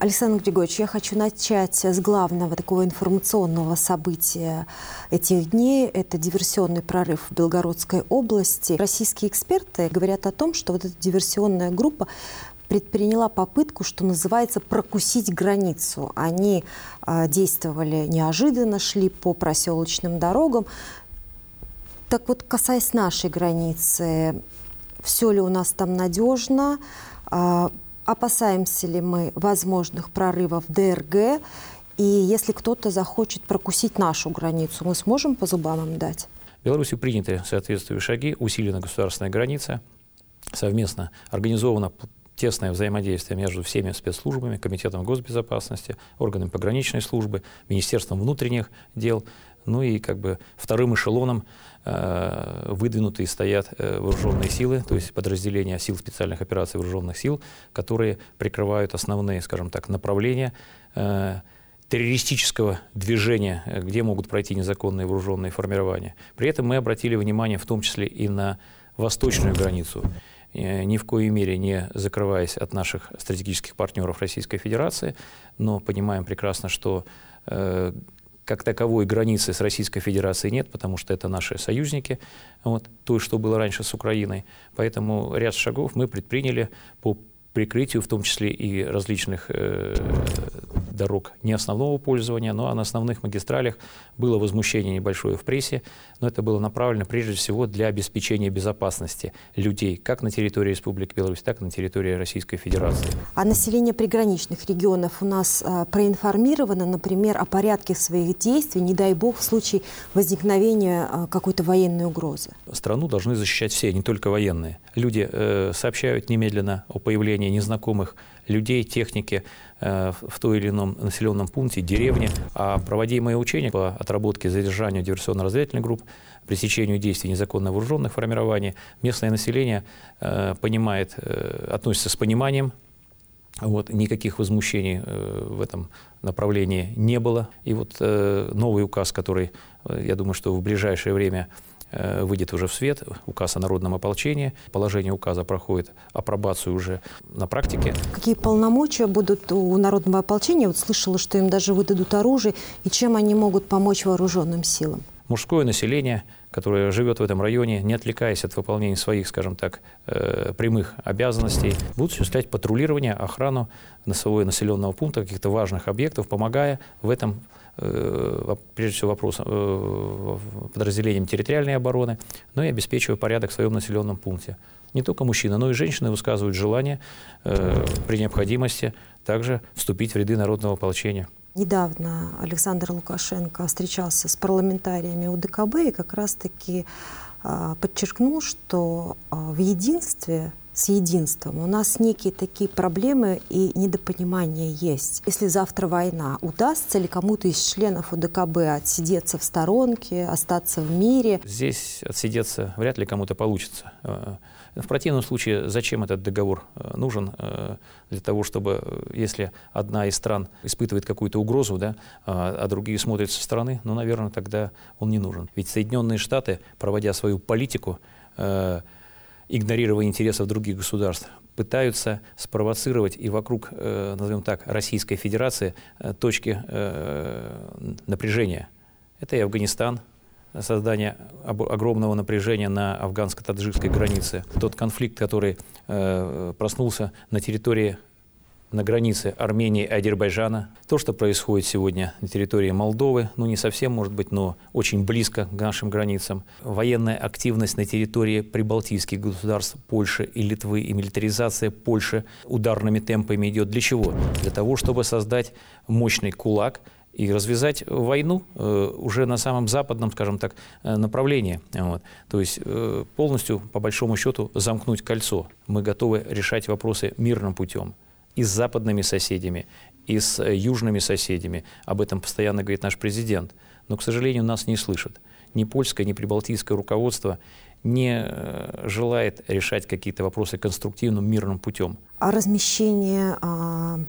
Александр Григорьевич, я хочу начать с главного такого информационного события этих дней. Это диверсионный прорыв в Белгородской области. Российские эксперты говорят о том, что вот эта диверсионная группа предприняла попытку, что называется, прокусить границу. Они э, действовали неожиданно, шли по проселочным дорогам. Так вот, касаясь нашей границы, все ли у нас там надежно? Э, опасаемся ли мы возможных прорывов ДРГ? И если кто-то захочет прокусить нашу границу, мы сможем по зубам им дать? В Беларуси приняты соответствующие шаги, усилена государственная граница, совместно организована тесное взаимодействие между всеми спецслужбами, Комитетом госбезопасности, органами пограничной службы, Министерством внутренних дел, ну и как бы вторым эшелоном э, выдвинутые стоят э, вооруженные силы, то есть подразделения сил специальных операций вооруженных сил, которые прикрывают основные, скажем так, направления э, террористического движения, где могут пройти незаконные вооруженные формирования. При этом мы обратили внимание в том числе и на восточную границу. Ни в коей мере не закрываясь от наших стратегических партнеров Российской Федерации, но понимаем прекрасно, что как таковой границы с Российской Федерацией нет, потому что это наши союзники, вот, то, что было раньше с Украиной. Поэтому ряд шагов мы предприняли по прикрытию, в том числе и различных э, дорог не основного пользования, но на основных магистралях было возмущение небольшое в прессе, но это было направлено прежде всего для обеспечения безопасности людей как на территории Республики Беларусь, так и на территории Российской Федерации. А население приграничных регионов у нас э, проинформировано, например, о порядке своих действий, не дай бог, в случае возникновения э, какой-то военной угрозы? Страну должны защищать все, не только военные. Люди э, сообщают немедленно о появлении незнакомых людей, техники в той или ином населенном пункте, деревне. А проводимые учения по отработке задержанию диверсионно-разведывательных групп, пресечению действий незаконно вооруженных формирований, местное население э, понимает, э, относится с пониманием вот, никаких возмущений э, в этом направлении не было. И вот э, новый указ, который, э, я думаю, что в ближайшее время Э, выйдет уже в свет, указ о народном ополчении. Положение указа проходит апробацию уже на практике. Какие полномочия будут у народного ополчения? Вот слышала, что им даже выдадут оружие. И чем они могут помочь вооруженным силам? Мужское население, которое живет в этом районе, не отвлекаясь от выполнения своих, скажем так, э, прямых обязанностей, будут осуществлять патрулирование, охрану своего населенного пункта, каких-то важных объектов, помогая в этом Э, прежде всего вопрос э, подразделениям территориальной обороны, но и обеспечивая порядок в своем населенном пункте. Не только мужчины, но и женщины высказывают желание э, при необходимости также вступить в ряды народного ополчения. Недавно Александр Лукашенко встречался с парламентариями УДКБ и как раз-таки подчеркнул, что в единстве с единством. У нас некие такие проблемы и недопонимания есть. Если завтра война, удастся ли кому-то из членов УДКБ отсидеться в сторонке, остаться в мире? Здесь отсидеться вряд ли кому-то получится. Э, в противном случае, зачем этот договор э, нужен? Э, для того, чтобы, если одна из стран испытывает какую-то угрозу, да, а, а другие смотрят со стороны, ну, наверное, тогда он не нужен. Ведь Соединенные Штаты, проводя свою политику, игнорирование интересов других государств, пытаются спровоцировать и вокруг, э, назовем так, Российской Федерации э, точки э, напряжения. Это и Афганистан, создание огромного напряжения на афганско-таджикской границе. Тот конфликт, который проснулся на территории на границе Армении и Азербайджана. То, что происходит сегодня на территории Молдовы, ну не совсем, может быть, но очень близко к нашим границам. Военная активность на территории прибалтийских государств Польши и Литвы и милитаризация Польши ударными темпами идет. Для чего? Для того, чтобы создать мощный кулак и развязать войну э, уже на самом западном, скажем так, э, направлении. Вот. То есть э, полностью, по большому счету, замкнуть кольцо. Мы готовы решать вопросы мирным путем и с западными соседями, и с э, южными соседями. Об этом постоянно говорит наш президент. Но, к сожалению, нас не слышат. Ни польское, ни прибалтийское руководство не э, желает решать какие-то вопросы конструктивным, мирным путем. А размещение а,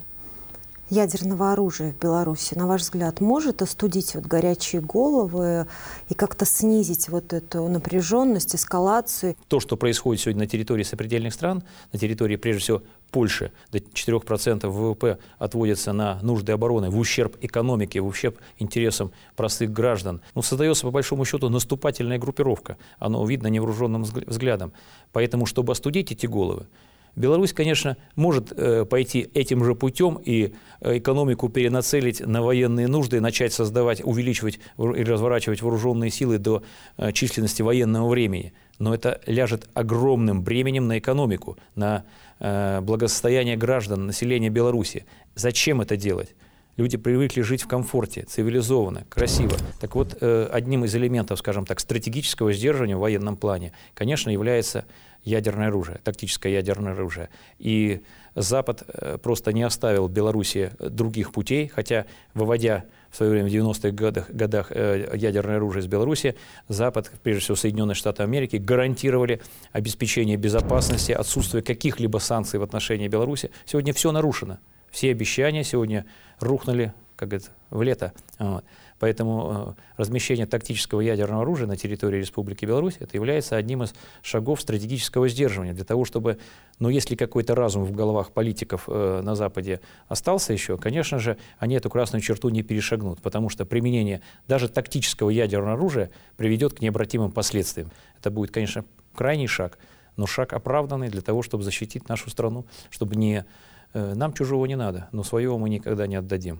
ядерного оружия в Беларуси, на ваш взгляд, может остудить вот горячие головы и как-то снизить вот эту напряженность, эскалацию? То, что происходит сегодня на территории сопредельных стран, на территории, прежде всего, Польши, до 4% ВВП отводится на нужды обороны в ущерб экономике, в ущерб интересам простых граждан. Ну, создается, по большому счету, наступательная группировка. Оно видно невооруженным взглядом. Поэтому, чтобы остудить эти головы, Беларусь, конечно, может э, пойти этим же путем и э, экономику перенацелить на военные нужды, начать создавать, увеличивать и разворачивать вооруженные силы до э, численности военного времени. Но это ляжет огромным бременем на экономику, на благосостояние граждан, населения Беларуси. Зачем это делать? Люди привыкли жить в комфорте, цивилизованно, красиво. Так вот, э, одним из элементов, скажем так, стратегического сдерживания в военном плане, конечно, является ядерное оружие, тактическое ядерное оружие. И Запад э, просто не оставил Беларуси других путей, хотя, выводя в свое время в 90-х годах, годах э, ядерное оружие из Беларуси, Запад, прежде всего Соединенные Штаты Америки, гарантировали обеспечение безопасности, отсутствие каких-либо санкций в отношении Беларуси. Сегодня все нарушено. Все обещания сегодня рухнули, как говорится, в лето. Вот. Поэтому э, размещение тактического ядерного оружия на территории Республики Беларусь это является одним из шагов стратегического сдерживания для того, чтобы, ну, если какой-то разум в головах политиков э, на Западе остался еще, конечно же, они эту красную черту не перешагнут, потому что применение даже тактического ядерного оружия приведет к необратимым последствиям. Это будет, конечно, крайний шаг, но шаг оправданный для того, чтобы защитить нашу страну, чтобы не нам чужого не надо, но своего мы никогда не отдадим.